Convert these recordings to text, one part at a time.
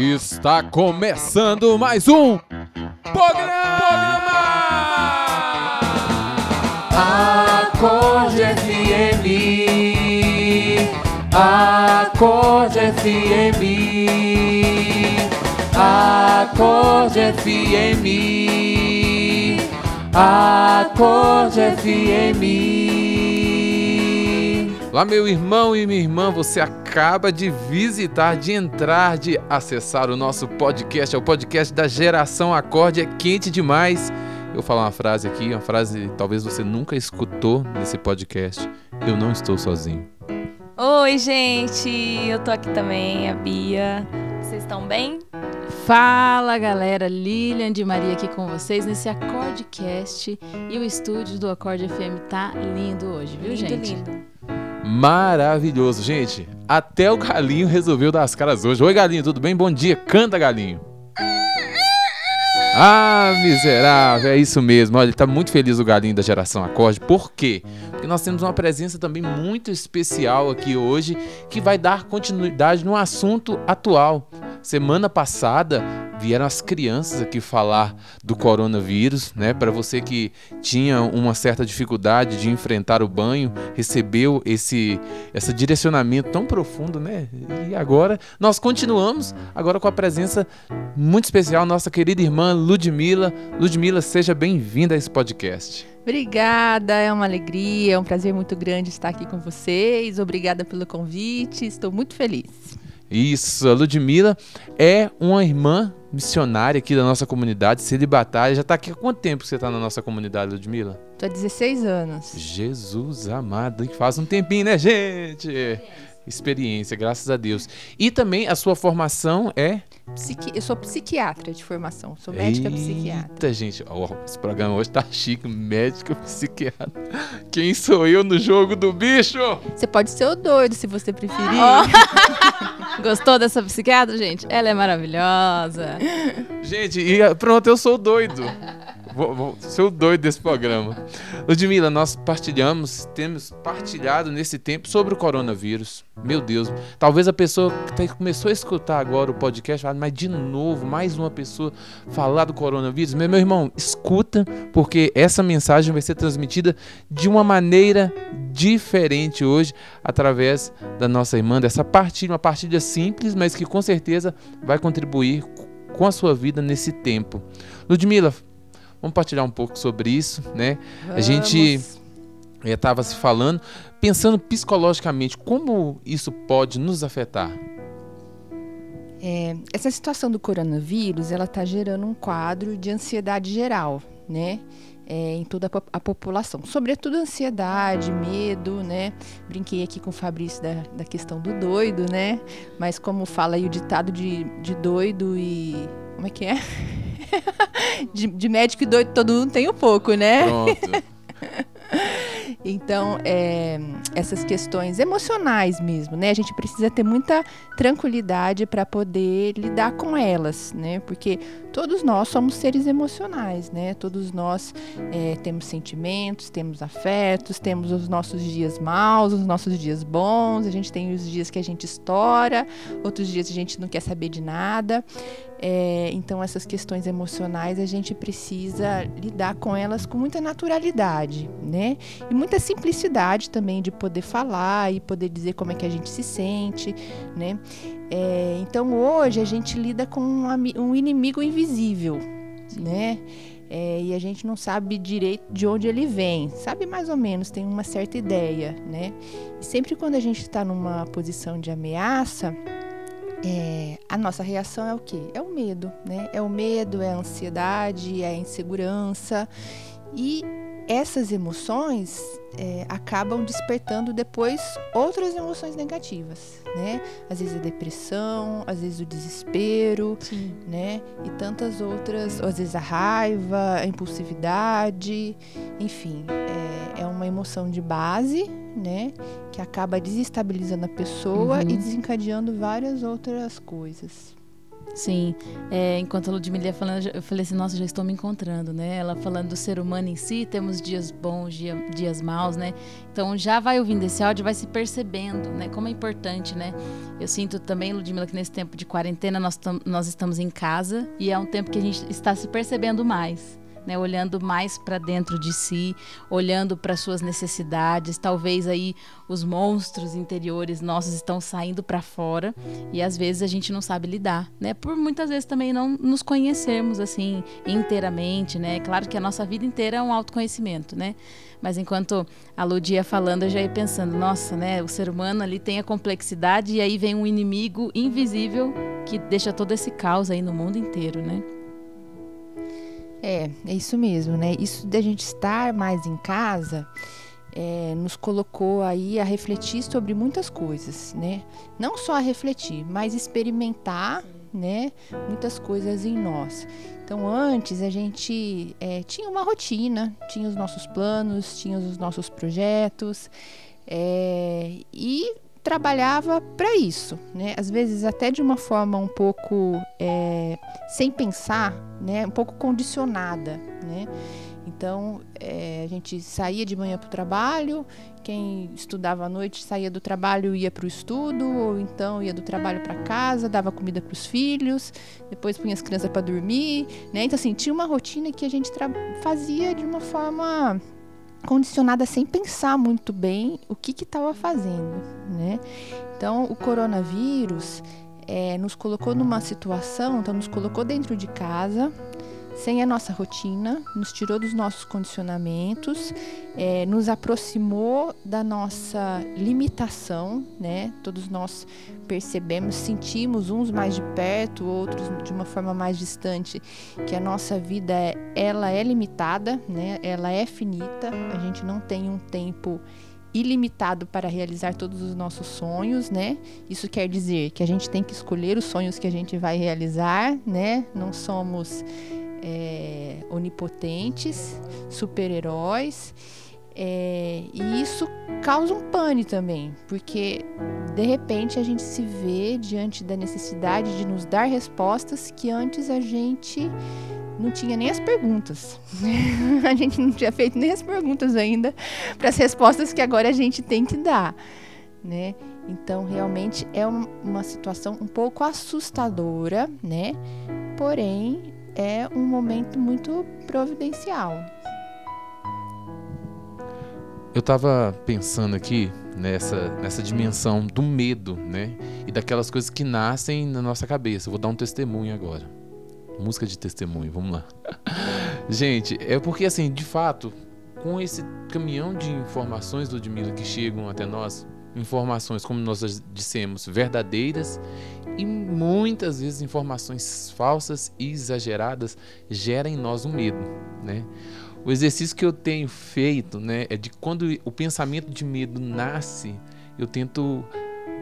Está começando mais um programa! Acorde FM, Acorde FM, Acorde FM, Acorde FM. Olá, meu irmão e minha irmã, você acaba de visitar, de entrar, de acessar o nosso podcast, é o podcast da Geração Acorde, é quente demais. Eu vou falar uma frase aqui, uma frase que talvez você nunca escutou nesse podcast. Eu não estou sozinho. Oi, gente, eu tô aqui também, a Bia. Vocês estão bem? Fala galera, Lilian de Maria aqui com vocês nesse Acordecast e o estúdio do Acorde FM tá lindo hoje, viu lindo, gente? lindo. Maravilhoso, gente. Até o Galinho resolveu dar as caras hoje. Oi, Galinho, tudo bem? Bom dia. Canta, Galinho. Ah, miserável, é isso mesmo. Olha, ele tá muito feliz o Galinho da Geração Acorde. Por quê? Porque nós temos uma presença também muito especial aqui hoje que vai dar continuidade no assunto atual. Semana passada vieram as crianças aqui falar do coronavírus, né? Para você que tinha uma certa dificuldade de enfrentar o banho, recebeu esse esse direcionamento tão profundo, né? E agora nós continuamos agora com a presença muito especial nossa querida irmã Ludmila. Ludmila, seja bem-vinda a esse podcast. Obrigada, é uma alegria, é um prazer muito grande estar aqui com vocês. Obrigada pelo convite, estou muito feliz. Isso, a Ludmila é uma irmã missionária aqui da nossa comunidade, celibatária. Já está aqui há quanto tempo que você está na nossa comunidade, Ludmila? Tô há 16 anos. Jesus amado, hein? faz um tempinho, né, gente? Experiência, graças a Deus. E também a sua formação é. Psiqui- Eu sou psiquiatra de formação, sou médica psiquiatra. Eita, gente, ó, esse programa hoje tá chique, médica psiquiatra. Quem sou eu no jogo do bicho? Você pode ser o doido se você preferir. Gostou dessa psiquiatra, gente? Ela é maravilhosa. Gente, e ah, pronto, eu sou o doido. Vou, vou ser o doido desse programa. Ludmila, nós partilhamos, temos partilhado nesse tempo sobre o coronavírus. Meu Deus, talvez a pessoa que começou a escutar agora o podcast mas de novo, mais uma pessoa falar do coronavírus. Meu, meu irmão, escuta, porque essa mensagem vai ser transmitida de uma maneira diferente hoje, através da nossa irmã, dessa partilha, uma partilha simples, mas que com certeza vai contribuir com a sua vida nesse tempo. Ludmila, vamos partilhar um pouco sobre isso, né? A gente Vamos. estava se falando, pensando psicologicamente, como isso pode nos afetar? É, essa situação do coronavírus, ela está gerando um quadro de ansiedade geral, né? É, em toda a, a população. Sobretudo ansiedade, medo, né? Brinquei aqui com o Fabrício da, da questão do doido, né? Mas como fala aí o ditado de, de doido e... Como é que é? de, de médico e doido todo mundo tem um pouco, né? Pronto. Então, é, essas questões emocionais mesmo, né? A gente precisa ter muita tranquilidade para poder lidar com elas, né? Porque todos nós somos seres emocionais, né? Todos nós é, temos sentimentos, temos afetos, temos os nossos dias maus, os nossos dias bons. A gente tem os dias que a gente estoura, outros dias a gente não quer saber de nada. É, então, essas questões emocionais a gente precisa lidar com elas com muita naturalidade, né? E muita simplicidade também de poder falar e poder dizer como é que a gente se sente, né? É, então, hoje a gente lida com um, um inimigo invisível, né? É, e a gente não sabe direito de onde ele vem, sabe mais ou menos, tem uma certa ideia, né? E sempre quando a gente está numa posição de ameaça, é, a nossa reação é o quê? É o medo, né? É o medo, é a ansiedade, é a insegurança. E essas emoções é, acabam despertando depois outras emoções negativas, né? Às vezes a depressão, às vezes o desespero, Sim. né? E tantas outras, às vezes a raiva, a impulsividade, enfim, é, é uma emoção de base, né? Que acaba desestabilizando a pessoa Uhum. e desencadeando várias outras coisas. Sim, é, enquanto a Ludmilla ia falando, eu falei assim, nossa, já estou me encontrando, né? Ela falando do ser humano em si, temos dias bons, dia, dias maus, né? Então já vai ouvindo esse áudio, vai se percebendo, né? Como é importante, né? Eu sinto também, Ludmilla, que nesse tempo de quarentena nós, nós estamos em casa e é um tempo que a gente está se percebendo mais né, olhando mais para dentro de si, olhando para suas necessidades. Talvez aí os monstros interiores nossos estão saindo para fora e às vezes a gente não sabe lidar, né? Por muitas vezes também não nos conhecermos assim inteiramente, né? Claro que a nossa vida inteira é um autoconhecimento, né? Mas enquanto a Ludi ia falando, eu já ia pensando, nossa, né? O ser humano ali tem a complexidade e aí vem um inimigo invisível que deixa todo esse caos aí no mundo inteiro, né? É, é isso mesmo, né? Isso da gente estar mais em casa é, nos colocou aí a refletir sobre muitas coisas, né? Não só a refletir, mas experimentar, né? Muitas coisas em nós. Então, antes a gente é, tinha uma rotina, tinha os nossos planos, tinha os nossos projetos, é, e trabalhava para isso, né? Às vezes até de uma forma um pouco é, sem pensar, né? Um pouco condicionada, né? Então é, a gente saía de manhã para o trabalho, quem estudava à noite saía do trabalho ia para o estudo, ou então ia do trabalho para casa, dava comida para os filhos, depois punha as crianças para dormir, né? Então assim tinha uma rotina que a gente fazia de uma forma condicionada sem pensar muito bem o que estava fazendo, né? Então, o coronavírus é, nos colocou numa situação, então nos colocou dentro de casa, sem a nossa rotina, nos tirou dos nossos condicionamentos, é, nos aproximou da nossa limitação, né? Todos nós percebemos, sentimos uns mais de perto, outros de uma forma mais distante, que a nossa vida é, ela é limitada, né? Ela é finita. A gente não tem um tempo ilimitado para realizar todos os nossos sonhos, né? Isso quer dizer que a gente tem que escolher os sonhos que a gente vai realizar, né? Não somos é, onipotentes, super-heróis. É, e isso causa um pânico também, porque de repente a gente se vê diante da necessidade de nos dar respostas que antes a gente não tinha nem as perguntas. a gente não tinha feito nem as perguntas ainda para as respostas que agora a gente tem que dar, né? Então, realmente é uma situação um pouco assustadora, né? Porém, é um momento muito providencial. Eu estava pensando aqui nessa, nessa dimensão do medo, né? E daquelas coisas que nascem na nossa cabeça. vou dar um testemunho agora. Música de testemunho, vamos lá. Gente, é porque assim, de fato, com esse caminhão de informações do Ludmilla que chegam até nós, informações, como nós dissemos, verdadeiras e muitas vezes informações falsas e exageradas geram em nós um medo, né? O exercício que eu tenho feito, né, é de quando o pensamento de medo nasce, eu tento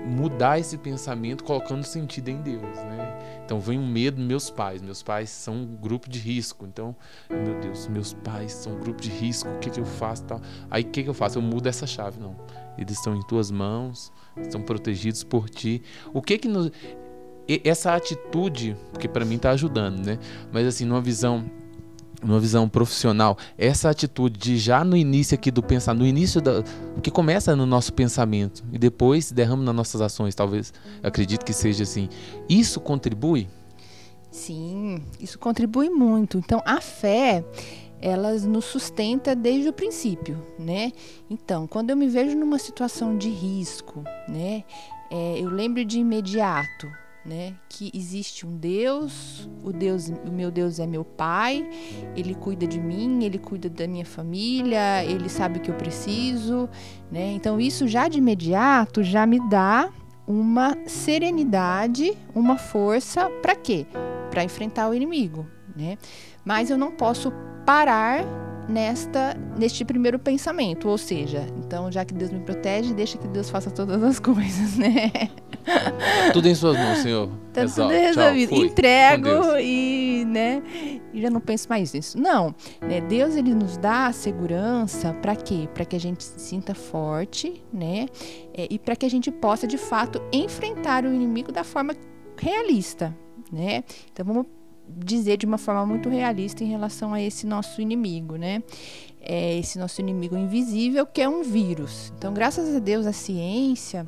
mudar esse pensamento colocando sentido em Deus, né? Então vem um medo meus pais, meus pais são um grupo de risco, então meu Deus, meus pais são um grupo de risco, o que que eu faço? Aí o que que eu faço? Eu mudo essa chave, não? Eles estão em tuas mãos, estão protegidos por ti. O que que nos essa atitude, porque para mim está ajudando, né? Mas assim, numa visão numa visão profissional, essa atitude de já no início aqui do pensar, no início da que começa no nosso pensamento e depois derrama nas nossas ações, talvez, acredito que seja assim. Isso contribui? Sim, isso contribui muito. Então, a fé ela nos sustenta desde o princípio, né? Então, quando eu me vejo numa situação de risco, né, é, eu lembro de imediato né? Que existe um Deus, o Deus, o meu Deus é meu pai, ele cuida de mim, ele cuida da minha família, ele sabe o que eu preciso, né? Então isso já de imediato já me dá uma serenidade, uma força para quê? Para enfrentar o inimigo, né? Mas eu não posso parar nesta neste primeiro pensamento, ou seja, então já que Deus me protege, deixa que Deus faça todas as coisas, né? Tudo em suas mãos, Senhor. Tá tudo resolvido. Tchau, Entrego e, né, e já não penso mais nisso. Não, né? Deus ele nos dá a segurança para quê? Para que a gente se sinta forte, né? É, e para que a gente possa de fato enfrentar o inimigo da forma realista, né? Então vamos dizer de uma forma muito realista em relação a esse nosso inimigo, né? É esse nosso inimigo invisível que é um vírus. Então, graças a Deus, a ciência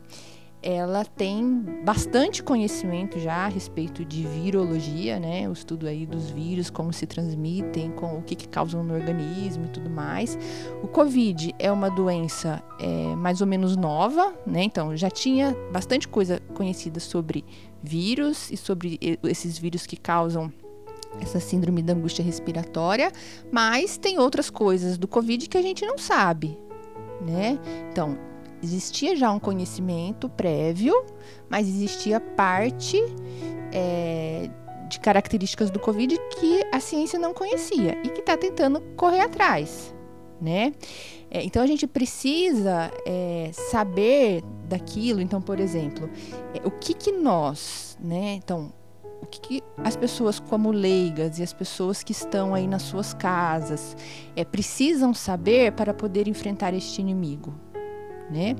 ela tem bastante conhecimento já a respeito de virologia, né? O estudo aí dos vírus, como se transmitem, com o que, que causam no organismo e tudo mais. O Covid é uma doença é, mais ou menos nova, né? Então já tinha bastante coisa conhecida sobre vírus e sobre esses vírus que causam essa síndrome da angústia respiratória, mas tem outras coisas do Covid que a gente não sabe, né? Então, existia já um conhecimento prévio, mas existia parte é, de características do Covid que a ciência não conhecia e que está tentando correr atrás, né? É, então a gente precisa é, saber daquilo. Então, por exemplo, é, o que que nós, né? Então, o que, que, as pessoas como leigas e as pessoas que estão aí nas suas casas é, precisam saber para poder enfrentar este inimigo, né?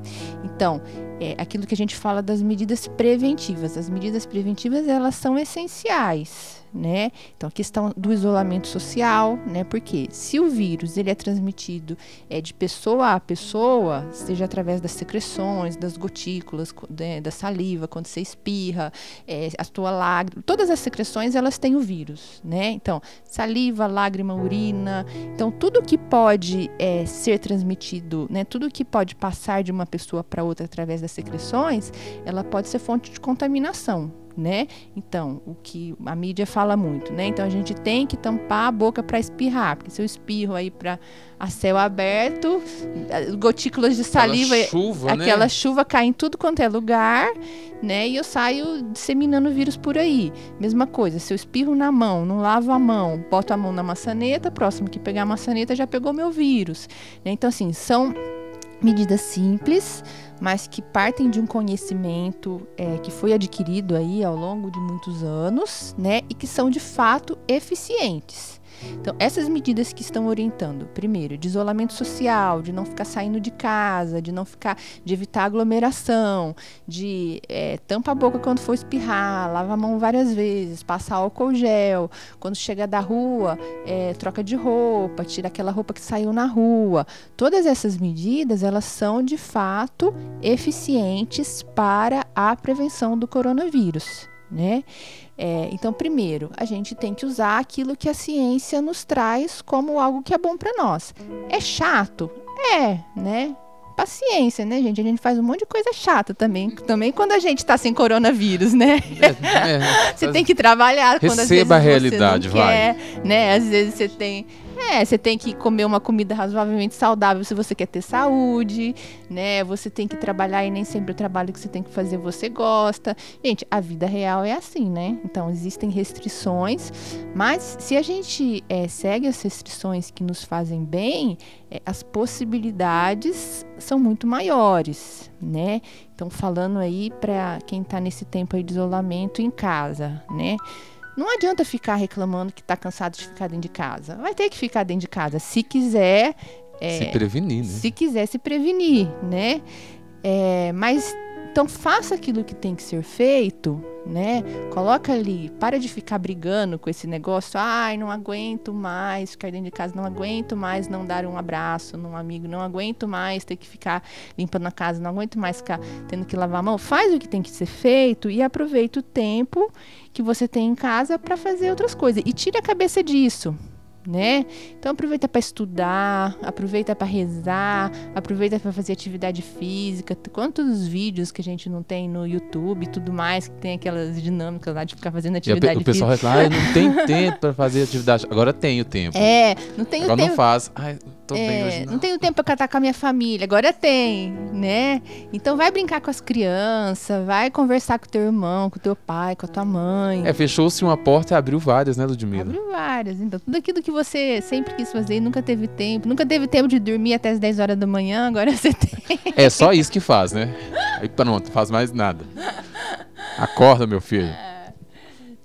Então, é aquilo que a gente fala das medidas preventivas. As medidas preventivas, elas são essenciais, né? Então, a questão do isolamento social, né? Porque se o vírus ele é transmitido é, de pessoa a pessoa, seja através das secreções, das gotículas, né, da saliva, quando você espirra, é, a tua lágrima, todas as secreções elas têm o vírus, né? Então, saliva, lágrima, urina, então tudo que pode é, ser transmitido, né? Tudo que pode passar de uma pessoa para outra através das secreções, ela pode ser fonte de contaminação, né? Então, o que a mídia fala muito, né? Então a gente tem que tampar a boca para espirrar, porque se eu espirro aí para a céu aberto, gotículas de saliva, aquela chuva, aquela né? chuva cai em tudo quanto é lugar, né? E eu saio disseminando vírus por aí. Mesma coisa, se eu espirro na mão, não lavo a mão, boto a mão na maçaneta, próximo que pegar a maçaneta já pegou meu vírus. Né? Então, assim, são medidas simples, mas que partem de um conhecimento é, que foi adquirido aí ao longo de muitos anos, né, e que são de fato eficientes. Então, essas medidas que estão orientando, primeiro, de isolamento social, de não ficar saindo de casa, de não ficar, de evitar aglomeração, de é, tampa a boca quando for espirrar, lava a mão várias vezes, passa álcool gel, quando chega da rua, é, troca de roupa, tira aquela roupa que saiu na rua. Todas essas medidas, elas são de fato eficientes para a prevenção do coronavírus, né? É, então, primeiro, a gente tem que usar aquilo que a ciência nos traz como algo que é bom para nós. É chato? É, né? Paciência, né, gente? A gente faz um monte de coisa chata também, também quando a gente tá sem coronavírus, né? É, é, você tem que trabalhar quando às vezes Receba a você realidade, não vai. quer, né? Às vezes você tem é, você tem que comer uma comida razoavelmente saudável se você quer ter saúde, né? Você tem que trabalhar e nem sempre o trabalho que você tem que fazer você gosta. Gente, a vida real é assim, né? Então existem restrições, mas se a gente é, segue as restrições que nos fazem bem, é, as possibilidades são muito maiores, né? Então falando aí para quem está nesse tempo de isolamento em casa, né? Não adianta ficar reclamando que está cansado de ficar dentro de casa. Vai ter que ficar dentro de casa, se quiser. é, Se prevenir, né? se quiser se prevenir, né? É, mas então faça aquilo que tem que ser feito, né? Coloca ali, para de ficar brigando com esse negócio. Ai, não aguento mais ficar dentro de casa, não aguento mais não dar um abraço num amigo, não aguento mais ter que ficar limpando a casa, não aguento mais ficar tendo que lavar a mão. Faz o que tem que ser feito e aproveita o tempo que você tem em casa para fazer outras coisas e tire a cabeça disso né? Então aproveita para estudar, aproveita para rezar, aproveita para fazer atividade física. Quantos vídeos que a gente não tem no YouTube e tudo mais, que tem aquelas dinâmicas lá de ficar fazendo E atividade o pessoal física. reclama, ai, não tem tempo pra fazer atividade. Agora tenho tempo. É, não tenho Agora tempo. não faz. Ai, tô bem É, hoje. não. Não. tenho tempo para catar com a minha família, agora tem, né? Então vai brincar com as crianças, vai conversar com o teu irmão, com o teu pai, com a tua mãe. É, fechou-se uma porta e abriu várias, né, Ludmilla? Abriu várias. Então, tudo aquilo que você sempre quis fazer e nunca teve tempo, nunca teve tempo de dormir até as 10 horas da manhã, agora você tem. É só isso que faz, né? Aí pronto, faz mais nada. Acorda, meu filho.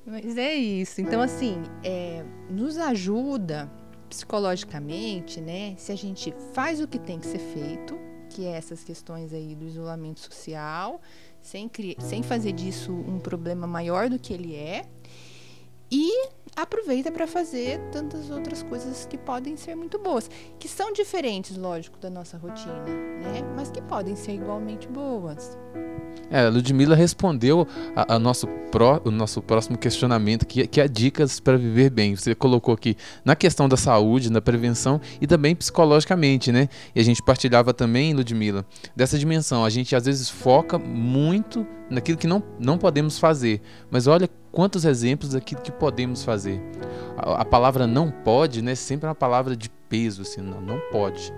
Mas é isso. Então, assim, é, nos ajuda psicologicamente, né? Se a gente faz o que tem que ser feito, que é essas questões aí do isolamento social, sem, sem fazer disso um problema maior do que ele é. E aproveita para fazer tantas outras coisas que podem ser muito boas, que são diferentes, lógico, da nossa rotina, né? Mas que podem ser igualmente boas. É, a Ludmilla respondeu a, a nosso pró, o nosso próximo questionamento, que, que é dicas para viver bem. Você colocou aqui na questão da saúde, na prevenção e também psicologicamente, né? E a gente partilhava também, Ludmilla, dessa dimensão. A gente às vezes foca muito naquilo que não, não podemos fazer, mas olha quantos exemplos daquilo que podemos fazer. A, a palavra não pode, né? Sempre é uma palavra de peso, assim, não, não pode.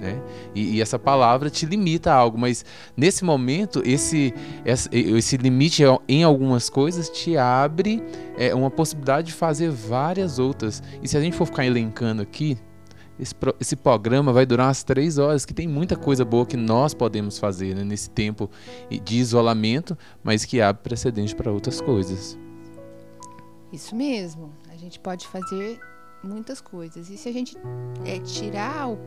Né? E, e, essa palavra te limita a algo, mas nesse momento esse, esse, esse limite em algumas coisas te abre é, uma possibilidade de fazer várias outras. E se a gente for ficar elencando aqui, esse, esse programa vai durar umas três horas, que tem muita coisa boa que nós podemos fazer né, nesse tempo de isolamento, mas que abre precedente para outras coisas. Isso mesmo. A gente pode fazer muitas coisas. E se a gente é, tirar o,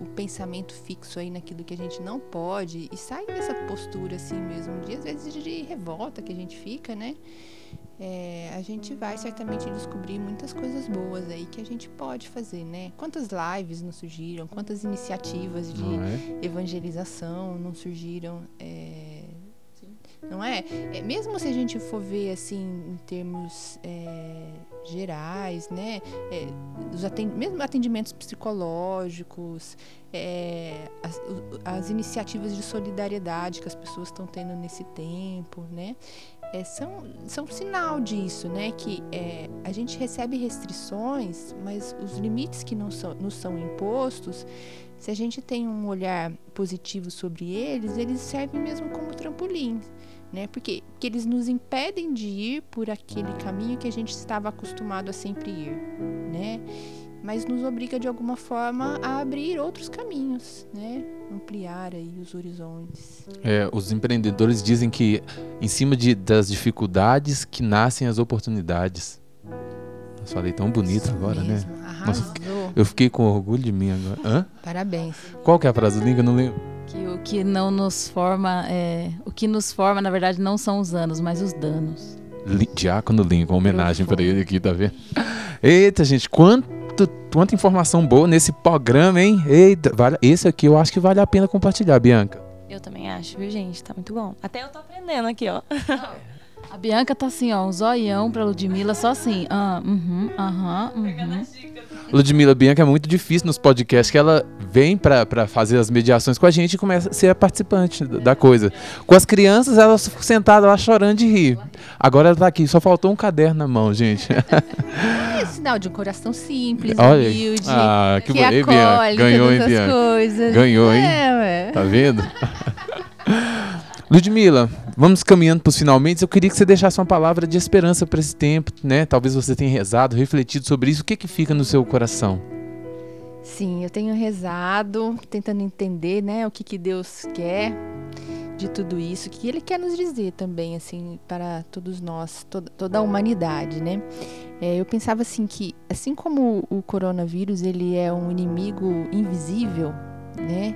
o, pensamento fixo aí naquilo que a gente não pode e sair dessa postura assim mesmo, de às vezes de revolta que a gente fica, né? É, a gente vai certamente descobrir muitas coisas boas aí que a gente pode fazer, né? Quantas lives não surgiram, quantas iniciativas de é? evangelização não surgiram. É, não é? é? Mesmo se a gente for ver assim em termos é, gerais, né? É, os atend mesmo atendimentos psicológicos, é, as, as, iniciativas de solidariedade que as pessoas estão tendo nesse tempo, né? É, são, são sinal disso, né? Que é, a gente recebe restrições, mas os limites que não são, nos são impostos, se a gente tem um olhar positivo sobre eles, eles servem mesmo como trampolim né? Porque, porque eles nos impedem de ir por aquele caminho que a gente estava acostumado a sempre ir, né? Mas nos obriga de alguma forma a abrir outros caminhos, né? Ampliar aí os horizontes. É, os empreendedores dizem que em cima de, das dificuldades que nascem as oportunidades. Eu falei tão bonito Isso agora, né? mesmo. né? Arrasou. Nossa, eu fiquei com orgulho de mim agora. Hã? Parabéns. Qual que é a frase do Eu não lembro. Que o que não nos forma, é, o que nos forma, na verdade, não são os anos, mas os danos. Diácono Lincoln, homenagem para ele aqui, tá vendo? Eita, gente, quanto, quanta informação boa nesse programa, hein? Eita, vale, esse aqui eu acho que vale a pena compartilhar, Bianca. Eu também acho, viu, gente? Tá muito bom. Até eu tô aprendendo aqui, ó. A Bianca tá assim, ó, um zoião pra Ludmilla, só assim. Ah, uhum, aham, uhum. Ludmilla Bianca é muito difícil nos podcasts, que ela vem para fazer as mediações com a gente e começa a ser a participante da coisa. Com as crianças, ela sentada lá chorando de rir. Agora ela tá aqui, só faltou um caderno na mão, gente. É sinal de um coração simples, Olha, humilde, ah, que, que acolhe Bianca. Ganhou, hein, Bianca? Coisas. Ganhou, hein? É, ué. Tá vendo? Ludmila, vamos caminhando para os finalmente. Eu queria que você deixasse uma palavra de esperança para esse tempo, né? Talvez você tenha rezado, refletido sobre isso. O que que fica no seu coração? Sim, eu tenho rezado, tentando entender, né, o que que Deus quer de tudo isso, o que Ele quer nos dizer também, assim, para todos nós, toda, toda a humanidade, né? É, eu pensava assim que, assim como o coronavírus ele é um inimigo invisível, né?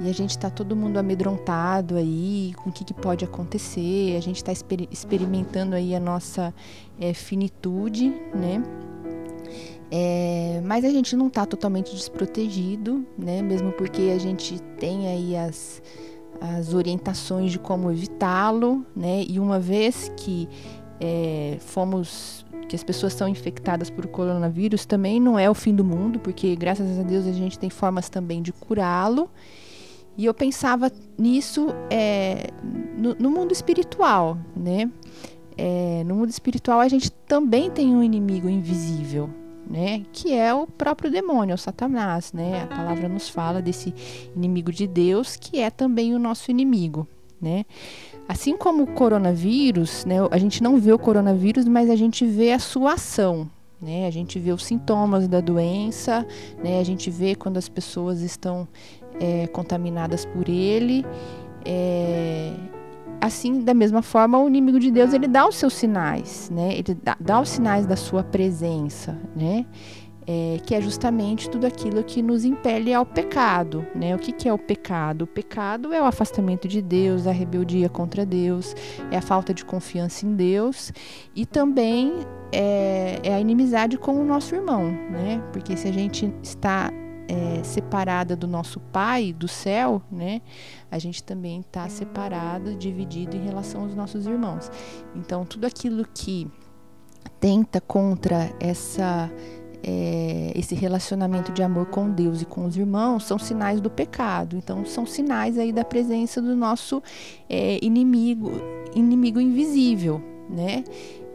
E a gente está todo mundo amedrontado aí com o que, que pode acontecer. A gente está exper experimentando aí a nossa é, finitude, né? É, mas a gente não está totalmente desprotegido, né? Mesmo porque a gente tem aí as, as orientações de como evitá-lo, né? E uma vez que é, fomos que as pessoas são infectadas por coronavírus também não é o fim do mundo, porque graças a Deus a gente tem formas também de curá-lo e eu pensava nisso é, no, no, mundo espiritual, né? É, no mundo espiritual a gente também tem um inimigo invisível, né? Que é o próprio demônio, o Satanás, né? A palavra nos fala desse inimigo de Deus que é também o nosso inimigo, né? Assim como o coronavírus, né? A gente não vê o coronavírus, mas a gente vê a sua ação, né? A gente vê os sintomas da doença, né? A gente vê quando as pessoas estão é, contaminadas por ele. É, assim, da mesma forma, o inimigo de Deus ele dá os seus sinais, né? Ele dá, dá os sinais da sua presença, né? é, que é justamente tudo aquilo que nos impele ao pecado. Né? O que, que é o pecado? O pecado é o afastamento de Deus, a rebeldia contra Deus, é a falta de confiança em Deus e também é, é a inimizade com o nosso irmão, né? Porque se a gente está é, separada do nosso Pai do céu, né? A gente também está separado, dividido em relação aos nossos irmãos. Então, tudo aquilo que tenta contra essa é, esse relacionamento de amor com Deus e com os irmãos são sinais do pecado. Então, são sinais aí da presença do nosso é, inimigo, inimigo invisível, né?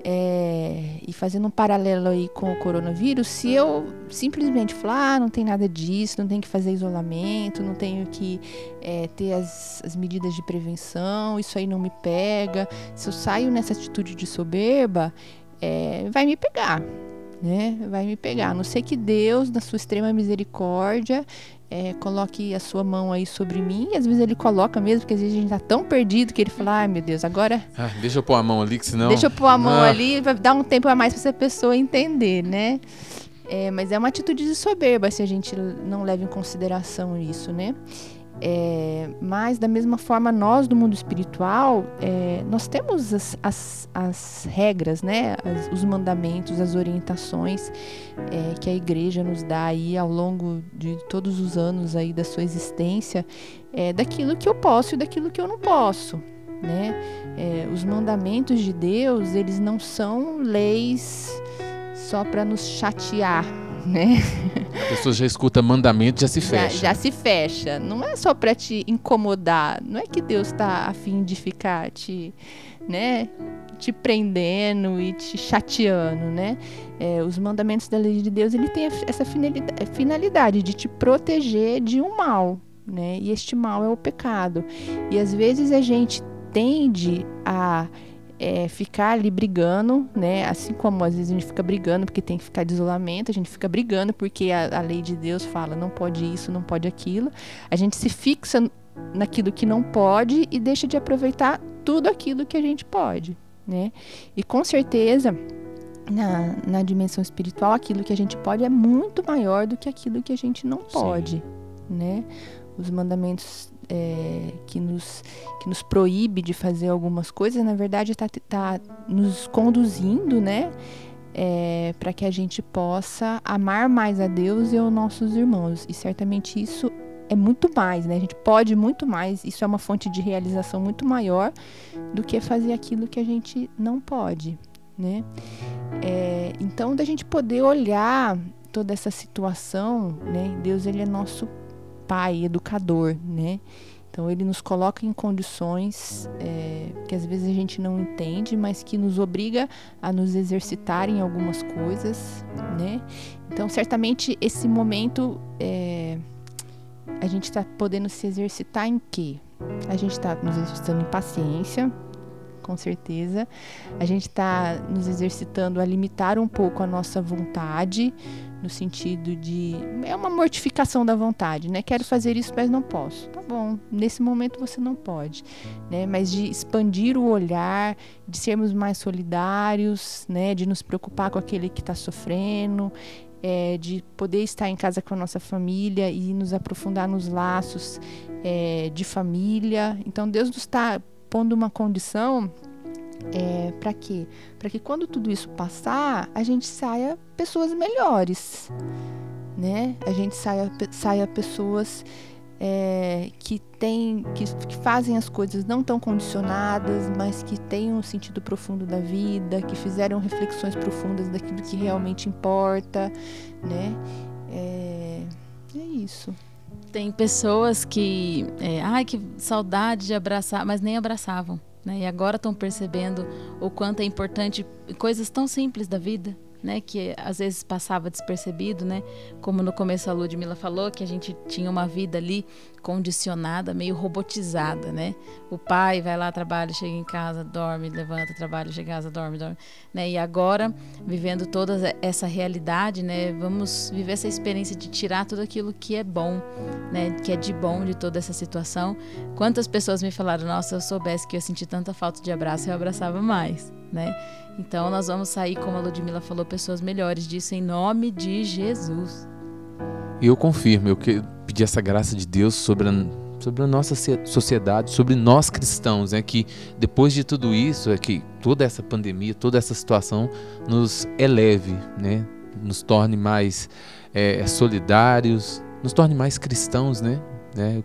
É, e fazendo um paralelo aí com o coronavírus, se eu simplesmente falar, ah, não tem nada disso, não tem que fazer isolamento, não tenho que é, ter as, as medidas de prevenção, isso aí não me pega, se eu saio nessa atitude de soberba, é, vai me pegar, né? Vai me pegar. A não sei que Deus, na sua extrema misericórdia, é, coloque a sua mão aí sobre mim. E às vezes ele coloca mesmo, porque às vezes a gente tá tão perdido que ele fala, ai meu Deus, agora. Ah, deixa eu pôr a mão ali, que senão. Deixa eu pôr a mão Ah. ali, vai dar um tempo a mais pra essa pessoa entender, né? É, mas é uma atitude de soberba se a gente não leva em consideração isso, né? É, mas da mesma forma nós do mundo espiritual é, nós temos as, as, as regras né? As- os mandamentos as orientações é, que a igreja nos dá aí ao longo de todos os anos aí da sua existência é, daquilo que eu posso e daquilo que eu não posso né? É, os mandamentos de Deus eles não são leis só para nos chatear né A pessoa já escuta mandamento, já se já, fecha. já se fecha. Não é só para te incomodar. Não é que Deus está a fim de ficar te, né, te prendendo e te chateando, né? É, os mandamentos da lei de Deus ele tem essa finalidade, finalidade de te proteger de um mal, né? E este mal é o pecado. E às vezes a gente tende a é, ficar ali brigando, né? Assim como às vezes a gente fica brigando porque tem que ficar de isolamento, a gente fica brigando porque a, a lei de Deus fala não pode isso, não pode aquilo. A gente se fixa naquilo que não pode e deixa de aproveitar tudo aquilo que a gente pode, né? E com certeza na, na dimensão espiritual aquilo que a gente pode é muito maior do que aquilo que a gente não pode, né? Os mandamentos é, que, nos, que nos proíbe de fazer algumas coisas, na verdade, está tá nos conduzindo, né? É, para que a gente possa amar mais a Deus e aos nossos irmãos. E certamente isso é muito mais, né? A gente pode muito mais. Isso é uma fonte de realização muito maior do que fazer aquilo que a gente não pode, né? É, então, da gente poder olhar toda essa situação, né? Deus ele é nosso pai, educador, né? Então ele nos coloca em condições é, que às vezes a gente não entende, mas que nos obriga a nos exercitar em algumas coisas, né? Então certamente esse momento é, a gente está podendo se exercitar em quê? A gente está nos exercitando em paciência, com certeza. A gente está nos exercitando a limitar um pouco a nossa vontade, no sentido de. É uma mortificação da vontade, né? Quero fazer isso, mas não posso. Tá bom, nesse momento você não pode, né? Mas de expandir o olhar, de sermos mais solidários, né? De nos preocupar com aquele que está sofrendo. É, de poder estar em casa com a nossa família e nos aprofundar nos laços é, de família. Então, Deus nos está pondo uma condição é, para quê? Para que quando tudo isso passar, a gente saia pessoas melhores, né? A gente saia, saia pessoas é, que tem, que, que, fazem as coisas não tão condicionadas, mas que têm um sentido profundo da vida, que fizeram reflexões profundas daquilo que realmente importa, né? É, é isso. Tem pessoas que, é, ai, que saudade de abraçar, mas nem abraçavam. Né? E agora estão percebendo o quanto é importante coisas tão simples da vida, né? Que às vezes passava despercebido, né? Como no começo a Ludmilla falou, que a gente tinha uma vida ali condicionada, meio robotizada, né? O pai vai lá, trabalha, chega em casa, dorme, levanta, trabalha, chega em casa, dorme, dorme, né? E agora, vivendo toda essa realidade, né? Vamos viver essa experiência de tirar tudo aquilo que é bom, né? Que é de bom de toda essa situação. Quantas pessoas me falaram, nossa, eu soubesse que eu senti tanta falta de abraço, eu abraçava mais né? Então nós vamos sair, como a Ludmilla falou, pessoas melhores disso em nome de Jesus. Eu confirmo, eu que pedi essa graça de Deus sobre a, sobre a nossa sociedade, sobre nós cristãos, né? Que depois de tudo isso, é que toda essa pandemia, toda essa situação nos eleve, né? Nos torne mais é, solidários, nos torne mais cristãos, né? né?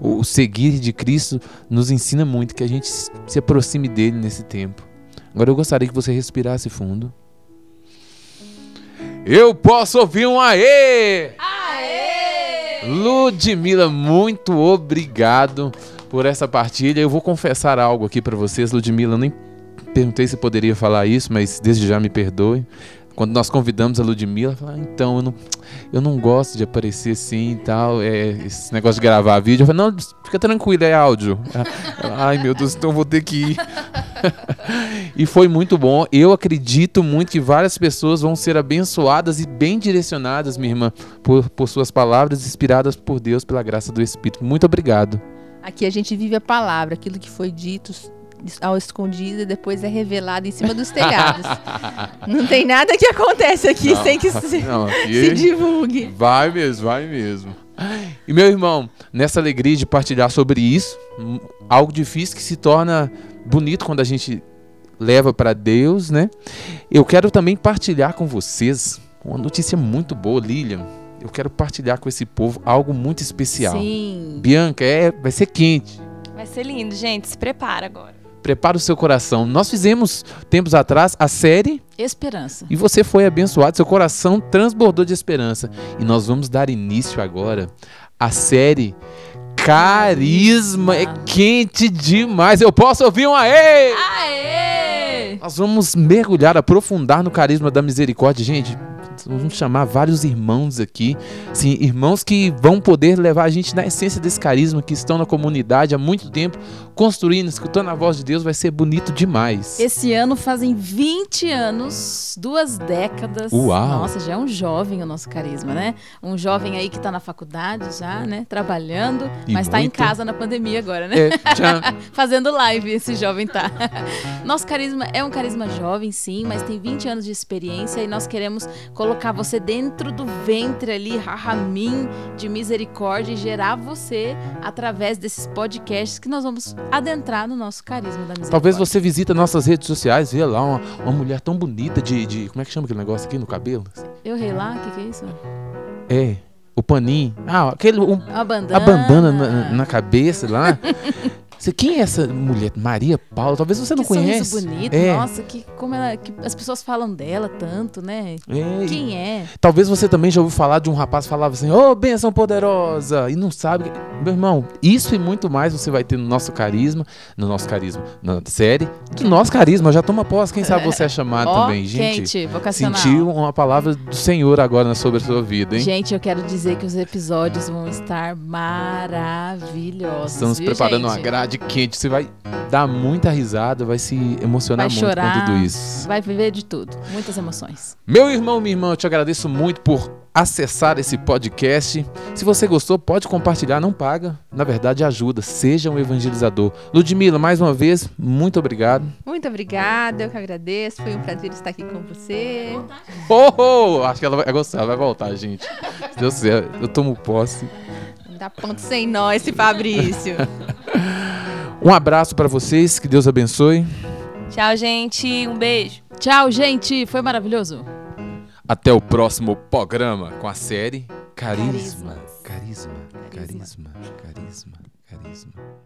O, o- seguir de Cristo nos ensina muito que a gente se aproxime dele nesse tempo. Agora eu gostaria que você respirasse fundo. Eu posso ouvir um aê! Ludmila, muito obrigado por essa partilha. Eu vou confessar algo aqui para vocês, Ludmila. Eu nem perguntei se poderia falar isso, mas desde já me perdoe. Quando nós convidamos a Ludmilla, ela falou, ah, então, eu não, eu não gosto de aparecer assim e tal, é, esse negócio de gravar vídeo. Eu falei, não, fica tranquilo, é áudio. Ela, Ai, meu Deus, então vou ter que ir. e foi muito bom. Eu acredito muito que várias pessoas vão ser abençoadas e bem direcionadas, minha irmã, por, por suas palavras inspiradas por Deus, pela graça do Espírito. Muito obrigado. Aqui a gente vive a palavra, aquilo que foi dito ao escondido e depois é revelado em cima dos telhados. Não tem nada que acontece aqui Não, sem que se, não, se divulgue. Vai mesmo, vai mesmo. E meu irmão, nessa alegria de partilhar sobre isso, hum, algo difícil que se torna bonito quando a gente leva para Deus, né? Eu quero também partilhar com vocês uma notícia muito boa, Lilian. Eu quero partilhar com esse povo algo muito especial. Sim. Bianca, é, vai ser quente. Vai ser lindo, gente. Se prepara agora. Prepara o seu coração. Nós fizemos tempos atrás a série Esperança. e você foi abençoado, seu coração transbordou de esperança. E nós vamos dar início agora à série Carisma. É quente demais. Eu posso ouvir um aê! Aê! Nós vamos mergulhar, aprofundar no carisma da misericórdia. Gente, vamos chamar vários irmãos aqui. Sim, irmãos que vão poder levar a gente na essência desse carisma, que estão na comunidade há muito tempo, construindo, escutando a voz de Deus. Vai ser bonito demais. Esse ano fazem 20 anos, duas décadas. Uau. Nossa, já é um jovem o nosso carisma, né? Um jovem aí que tá na faculdade já, né? Trabalhando, E mas tá em casa na pandemia agora, né? É, já, Fazendo live, esse jovem tá. Nosso carisma é um carisma jovem, sim, mas tem 20 anos de experiência e nós queremos colocar você dentro do ventre ali, rahamim, de misericórdia e gerar você através desses podcasts que nós vamos adentrar no nosso carisma da misericórdia. Talvez você visita nossas redes sociais, vê lá uma, uma mulher tão bonita de, de- Como é que chama aquele negócio aqui no cabelo? Eu rei lá, o que, que é isso? É, o paninho. Ah, aquele. um- A bandana. a bandana na, na cabeça lá. Você, quem é essa mulher? Maria Paula? Talvez você não que conhece. bonito, É. nossa, que como ela, que as pessoas falam dela tanto, né? É, Quem é? Talvez você também já ouviu falar de um rapaz que falava assim, ô, benção poderosa, e não sabe. Meu irmão, isso e muito mais você vai ter no nosso carisma, no nosso carisma, na série, do nosso carisma. Já toma posse, quem sabe você é chamado Ó, também, gente. quente, vocacional. Sentiu uma palavra do Senhor agora sobre a sua vida, hein? Gente, eu quero dizer que os episódios vão estar maravilhosos. Estamos viu, preparando gente? uma grade quente. Você vai dar muita risada, vai se emocionar Vai muito chorar. com tudo isso. Vai viver de tudo. Muitas emoções. Meu irmão, minha irmã, eu te agradeço muito por acessar esse podcast. Se você gostou, pode compartilhar, não paga. Na verdade, ajuda. Seja um evangelizador. Ludmila, mais uma vez, muito obrigado. Muito obrigada, eu que agradeço. Foi um prazer estar aqui com você. Oh, oh, acho que ela vai gostar, vai voltar, gente. Deus quiser, eu tomo posse. Não dá ponto sem nó esse Fabrício. Um abraço para vocês, que Deus abençoe. Tchau, gente. Um beijo. Tchau, gente. Foi maravilhoso. Até o próximo programa com a série Carisma. Carismas. Carisma, carisma, carisma, carisma.